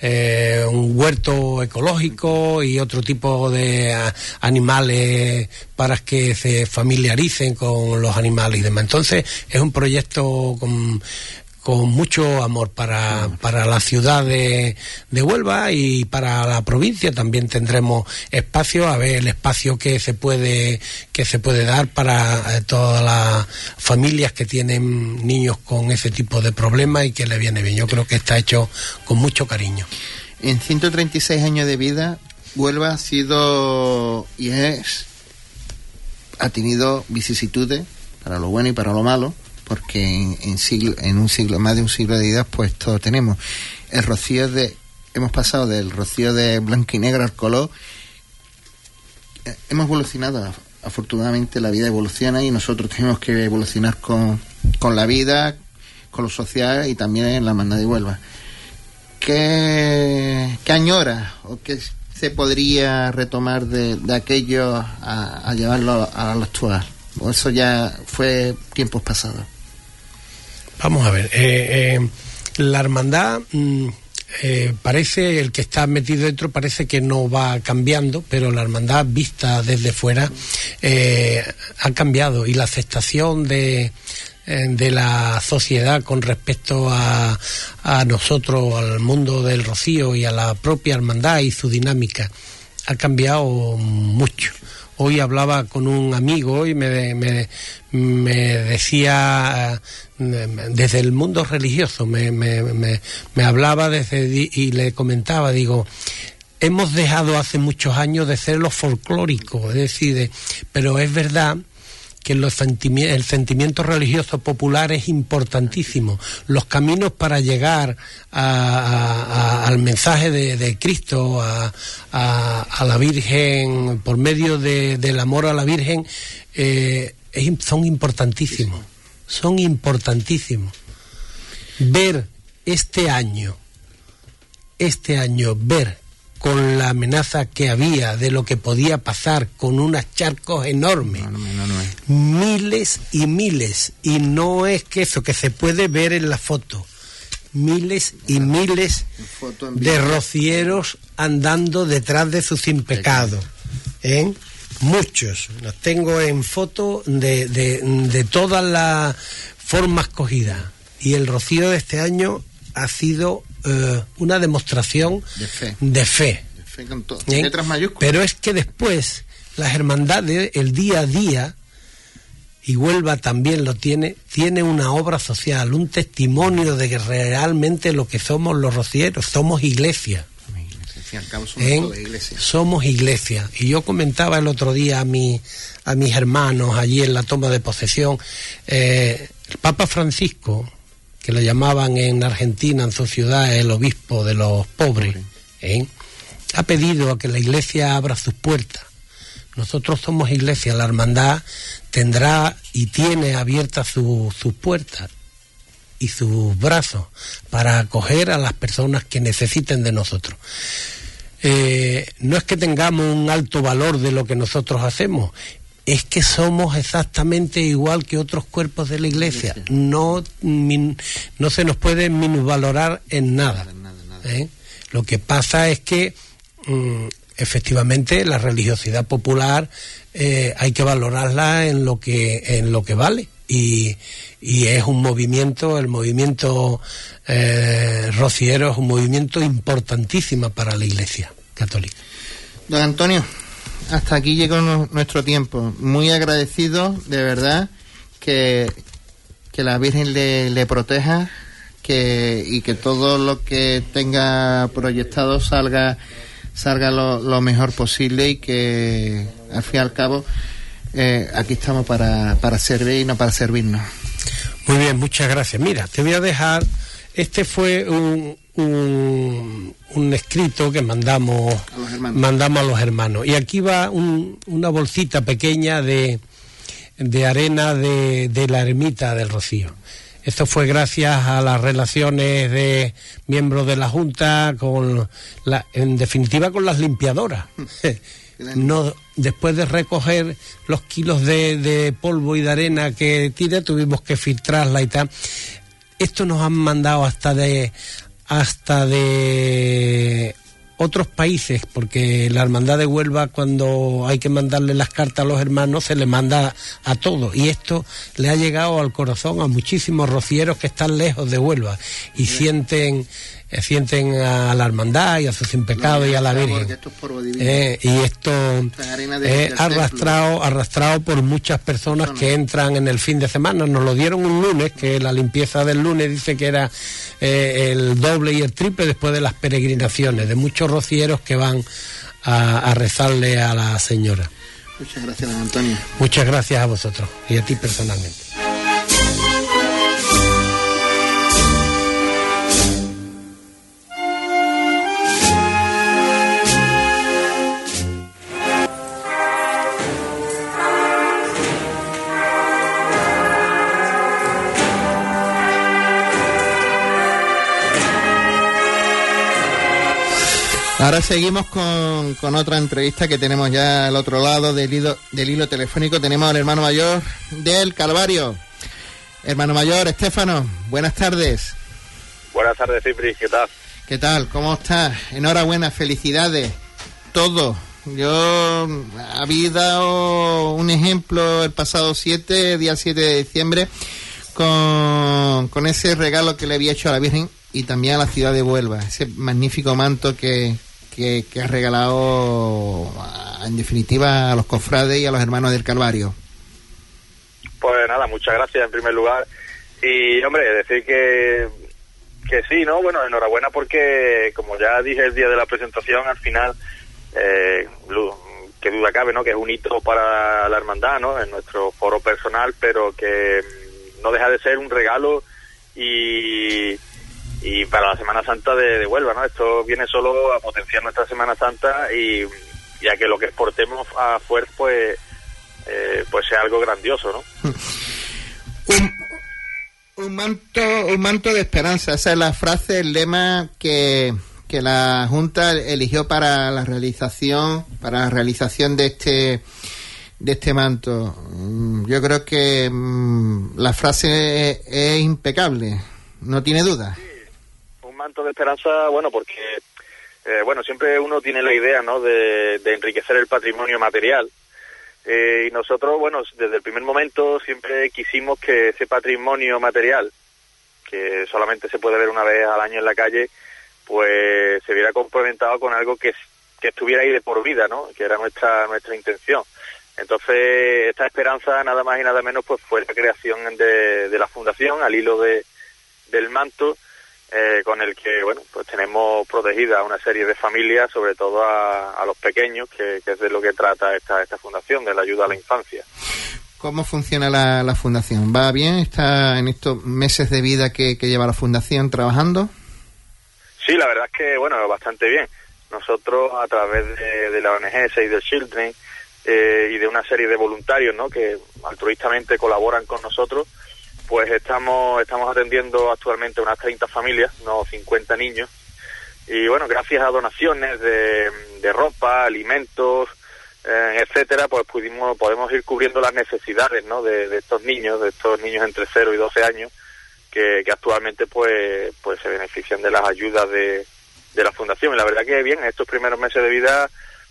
eh, un huerto ecológico y otro tipo de animales para que se familiaricen con los animales y demás. Entonces es un proyecto con, con mucho amor para, para la ciudad de, de, Huelva y para la provincia. También tendremos espacio a ver el espacio que se puede que se puede dar para eh, todas las familias que tienen niños con ese tipo de problemas y que le viene bien. Yo creo que está hecho con mucho cariño. En 136 años de vida Huelva ha sido y es ha tenido vicisitudes para lo bueno y para lo malo porque en, siglo, en un siglo, más de un siglo de vida, pues todo tenemos. El rocío de, hemos pasado del rocío de blanco y negro al color, hemos evolucionado, afortunadamente la vida evoluciona y nosotros tenemos que evolucionar con, con la vida, con lo social y también en la hermandad de Huelva. ¿Qué, qué añora o qué se podría retomar de, de aquello a, a llevarlo a lo actual? ¿O eso ya fue tiempos pasados? Vamos a ver, eh, eh, la hermandad mmm, eh, parece, el que está metido dentro parece que no va cambiando, pero la hermandad vista desde fuera eh, ha cambiado. Y la aceptación de, de la sociedad con respecto a, a nosotros, al mundo del rocío y a la propia hermandad y su dinámica ha cambiado mucho. Hoy hablaba con un amigo y me, me decía desde el mundo religioso, me, me, me hablaba desde, y le comentaba, digo, hemos dejado hace muchos años de ser los folclóricos, es decir, de, pero es verdad que los sentimi el sentimiento religioso popular es importantísimo. Los caminos para llegar a, a, al mensaje de, de Cristo, a, la Virgen, por medio de, del amor a la Virgen, eh, es, son importantísimos. Son importantísimos. Ver este año, este año, ver con la amenaza que había de lo que podía pasar con unos charcos enormes. Miles y miles. Y no es que eso, que se puede ver en la foto. Miles y miles de rocieros andando detrás de sus impecados. ¿eh? Muchos. Los tengo en foto de, de todas las formas cogidas. Y el rocío de este año ha sido eh, una demostración de fe. letras mayúsculas. Pero es que después las hermandades, el día a día, y Huelva también lo tiene, tiene una obra social, un testimonio de que realmente lo que somos los rocieros, somos iglesia. Somos iglesia. Y yo comentaba el otro día a, mi, a mis hermanos allí en la toma de posesión, eh, el Papa Francisco, que lo llamaban en Argentina, en su ciudad, el obispo de los pobres, ¿eh? ha pedido a que la iglesia abra sus puertas. Nosotros somos iglesia, la hermandad tendrá y tiene abiertas sus puertas y sus brazos para acoger a las personas que necesiten de nosotros. Eh, no es que tengamos un alto valor de lo que nosotros hacemos, es que somos exactamente igual que otros cuerpos de la iglesia. No, no se nos puede minusvalorar en nada. ¿eh? Lo que pasa es que mm, efectivamente la religiosidad popular eh, hay que valorarla en lo que, en lo que vale. Y, y es un movimiento, el movimiento eh, rociero es un movimiento importantísimo para la Iglesia católica. Don Antonio, hasta aquí llegó nuestro tiempo. Muy agradecido, de verdad, que, que la Virgen le, proteja que, y que todo lo que tenga proyectado salga, salga lo, mejor posible y que, al fin y al cabo, eh, aquí estamos para, para servir y no para servirnos. Muy bien, muchas gracias. Mira, te voy a dejar, este fue un, un, escrito que mandamos a, mandamos a los hermanos. Y aquí va una bolsita pequeña de, de arena de, de, la ermita del Rocío. Esto fue gracias a las relaciones de miembros de la Junta con la, en definitiva con las limpiadoras. (laughs) no, después de recoger los kilos de, de, polvo y de arena que tira, tuvimos que filtrarla y tal. Esto nos han mandado hasta de hasta de otros países, porque la Hermandad de Huelva cuando hay que mandarle las cartas a los hermanos se le manda a todos. Y esto le ha llegado al corazón a muchísimos rocieros que están lejos de Huelva y sienten sienten a la hermandad y a sus impecados y a la Virgen. Eh, y esto es arrastrado, arrastrado por muchas personas que entran en el fin de semana. Nos lo dieron un lunes, que la limpieza del lunes dice que era eh, el doble y el triple después de las peregrinaciones, de muchos rocieros que van a, a rezarle a la señora. Muchas gracias, Antonio. Muchas gracias a vosotros y a ti personalmente. Ahora seguimos con, otra entrevista que tenemos ya al otro lado del hilo, del hilo telefónico. Tenemos al hermano mayor del Calvario. Hermano mayor, Estefano, buenas tardes. Buenas tardes, Cipri, ¿qué tal? ¿Qué tal? ¿Cómo estás? Enhorabuena, felicidades. Todo. Yo había dado un ejemplo el pasado 7, día 7 de diciembre, con, con ese regalo que le había hecho a la Virgen y también a la ciudad de Huelva, ese magnífico manto que, que, que has regalado, en definitiva, a los cofrades y a los hermanos del Calvario. Pues nada, muchas gracias en primer lugar. Y, hombre, decir que, que sí, ¿no? Bueno, enhorabuena porque, como ya dije el día de la presentación, al final, eh, que duda cabe, ¿no? Que es un hito para la hermandad, ¿no? En nuestro foro personal, pero que no deja de ser un regalo y y para la Semana Santa de, Huelva, ¿no? Esto viene solo a potenciar nuestra Semana Santa y, ya que lo que exportemos a fuerza, pues, eh, pues sea algo grandioso, ¿no? (laughs) un, manto, un manto de esperanza, esa es la frase, el lema que, que la Junta eligió para la realización, para la realización de este de este manto. Mm, yo creo que mm, la frase es, impecable, no tiene duda. Manto de esperanza, bueno, porque eh, bueno, siempre uno tiene la idea, ¿no? De, enriquecer el patrimonio material. Eh, y nosotros, bueno, desde el primer momento siempre quisimos que ese patrimonio material, que solamente se puede ver una vez al año en la calle, pues se viera complementado con algo que, que estuviera ahí de por vida, ¿no? Que era nuestra nuestra intención. Entonces, esta esperanza, nada más y nada menos, pues fue la creación de, de la fundación al hilo de, del manto, eh, con el que, bueno, pues tenemos protegida a una serie de familias, sobre todo a, los pequeños, que, es de lo que trata esta, esta fundación, de la ayuda a la infancia. ¿Cómo funciona la, la fundación? ¿Va bien? ¿Está en estos meses de vida que, que lleva la fundación trabajando? Sí, la verdad es que, bueno, bastante bien. Nosotros, a través de, la ONG Save the Children eh, y de una serie de voluntarios ¿no? que altruistamente colaboran con nosotros, pues estamos, estamos atendiendo actualmente unas 30 familias, unos 50 niños. Y bueno, gracias a donaciones de, de ropa, alimentos, eh, etcétera, pues pudimos, podemos ir cubriendo las necesidades ¿no? de, estos niños, de estos niños entre 0 y 12 años que, actualmente pues, pues se benefician de las ayudas de, de la Fundación. Y la verdad que bien, estos primeros meses de vida,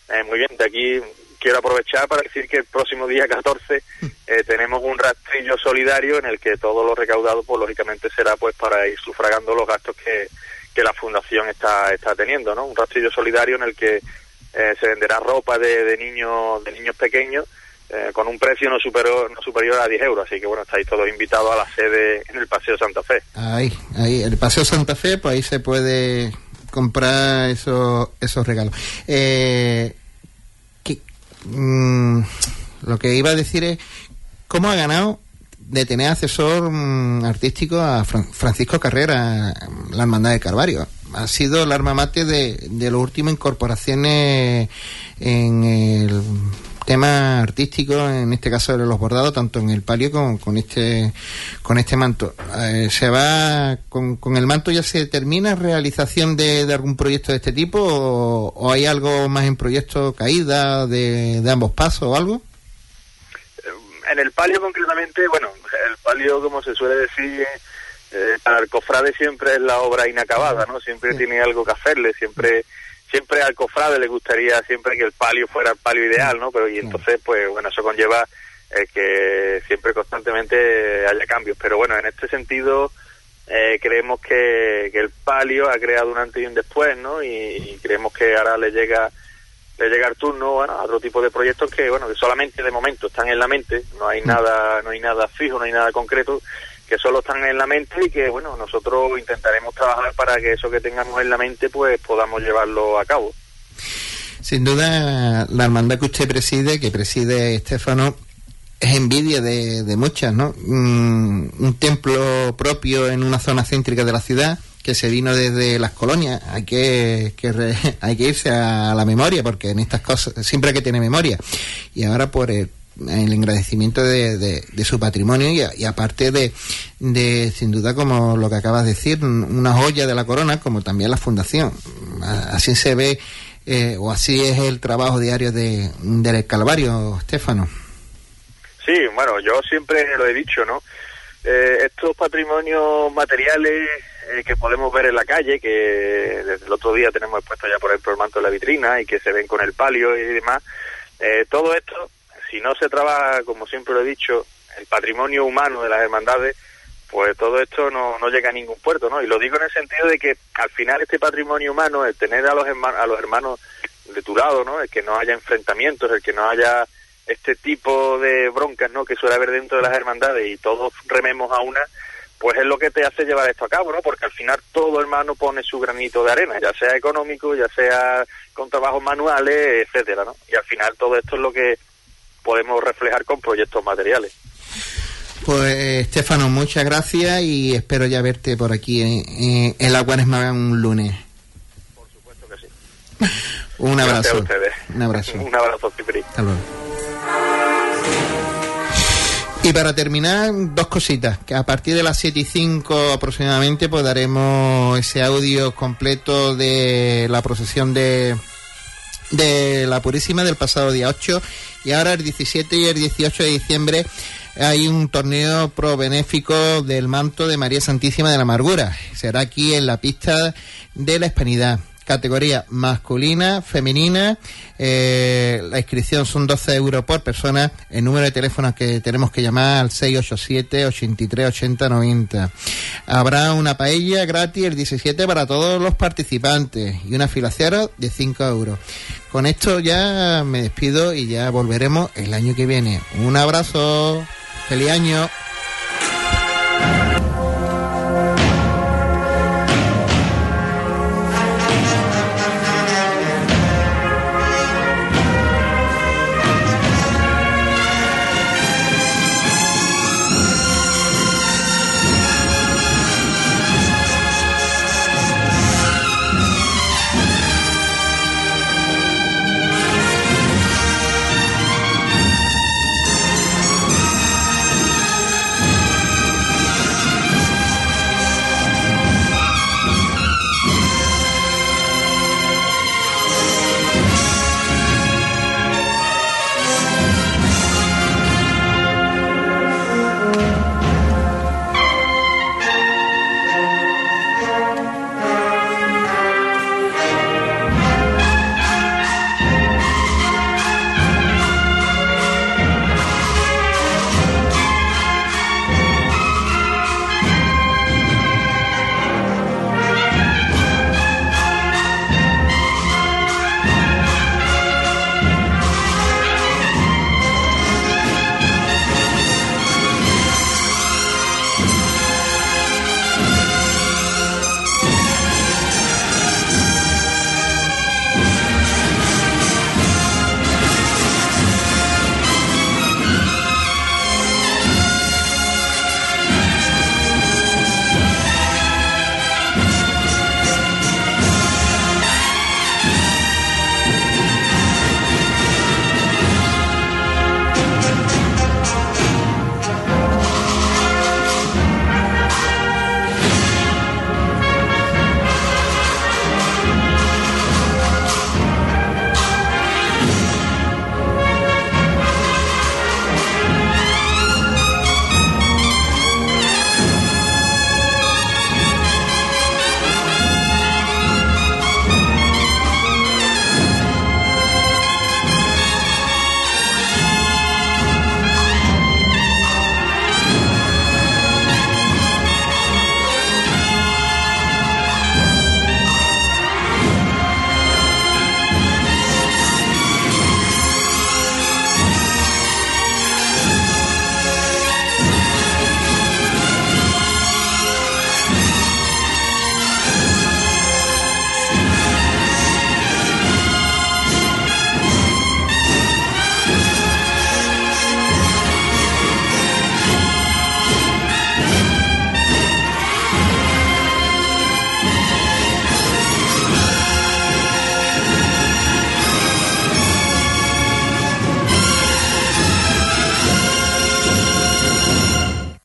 eh, muy bien. De aquí quiero aprovechar para decir que el próximo día 14 (laughs) eh, tenemos un rastrillo solidario en el que todo lo recaudado, pues lógicamente será pues para ir sufragando los gastos que, que la Fundación está, está teniendo, ¿no? Un rastrillo solidario en el que eh, se venderá ropa de, de niños de niños pequeños eh, con un precio no superior, no superior a 10 euros. Así que bueno, estáis todos invitados a la sede en el Paseo Santa Fe. Ahí, ahí, el Paseo Santa Fe, pues ahí se puede comprar esos, esos regalos. Eh, mm, lo que iba a decir es, ¿cómo ha ganado de tener asesor mm, artístico a Francisco Carrera, la Hermandad de Carvario? Ha sido el arma mate de, de las últimas incorporaciones en el tema artístico, en este caso de los bordados, tanto en el palio como con este con este manto. Eh, ¿Se va con, con, el manto ya se termina realización de, algún proyecto de este tipo o, hay algo más en proyecto caída de, de ambos pasos o algo? Eh, en el palio concretamente, bueno, el palio como se suele decir eh, para el cofrade siempre es la obra inacabada, ¿no? Siempre tiene algo que hacerle, siempre siempre al cofrade le gustaría siempre que el palio fuera el palio ideal, ¿no? Pero y entonces, pues bueno, eso conlleva eh, que siempre constantemente haya cambios. Pero bueno, en este sentido eh, creemos que, que, el palio ha creado un antes y un después, ¿no? Y, creemos que ahora le llega le llega el turno bueno, a otro tipo de proyectos que bueno que solamente de momento están en la mente no hay nada no hay nada fijo no hay nada concreto que solo están en la mente y que, bueno, nosotros intentaremos trabajar para que eso que tengamos en la mente, pues podamos llevarlo a cabo. Sin duda, la hermandad que usted preside, que preside Estefano, es envidia de, de muchas, ¿no? Un, un, templo propio en una zona céntrica de la ciudad que se vino desde las colonias. Hay que, que (laughs) hay que irse a la memoria porque en estas cosas siempre hay que tener memoria. Y ahora por el el agradecimiento de, de, su patrimonio y, aparte de, sin duda, como lo que acabas de decir, una joya de la corona, como también la fundación. Así se ve, eh, o así es el trabajo diario de, del Calvario, Estefano. Sí, bueno, yo siempre lo he dicho, ¿no? Eh, estos patrimonios materiales eh, que podemos ver en la calle, que desde el otro día tenemos puesto ya, por ejemplo, el manto de la vitrina y que se ven con el palio y demás, todo esto si no se trabaja, como siempre lo he dicho, el patrimonio humano de las hermandades, pues todo esto no, no llega a ningún puerto, ¿no? Y lo digo en el sentido de que al final este patrimonio humano, el tener a los, hermanos, a los hermanos de tu lado, ¿no? El que no haya enfrentamientos, el que no haya este tipo de broncas, ¿no? Que suele haber dentro de las hermandades y todos rememos a una, pues es lo que te hace llevar esto a cabo, ¿no? Porque al final todo hermano pone su granito de arena, ya sea económico, ya sea con trabajos manuales, etcétera, ¿no? Y al final todo esto es lo que podemos reflejar con proyectos materiales. Pues Estefano, muchas gracias y espero ya verte por aquí en, en la Guaresma un lunes. Por supuesto que sí. (laughs) un abrazo. (laughs) Un abrazo. un abrazo, Hasta luego. Y para terminar, dos cositas, que a partir de las 7 y 5 aproximadamente pues daremos ese audio completo de la procesión de, de la Purísima del pasado día 8 y ahora el 17 y el 18 de diciembre hay un torneo pro benéfico del manto de María Santísima de la Amargura. Será aquí en la pista de la Hispanidad. Categoría masculina, femenina. Eh, la inscripción son 12 euros por persona. El número de teléfono que tenemos que llamar al 687 83 80 90. Habrá una paella gratis el 17 para todos los participantes y una filacera de 5 euros. Con esto ya me despido y ya volveremos el año que viene. Un abrazo. Feliz año.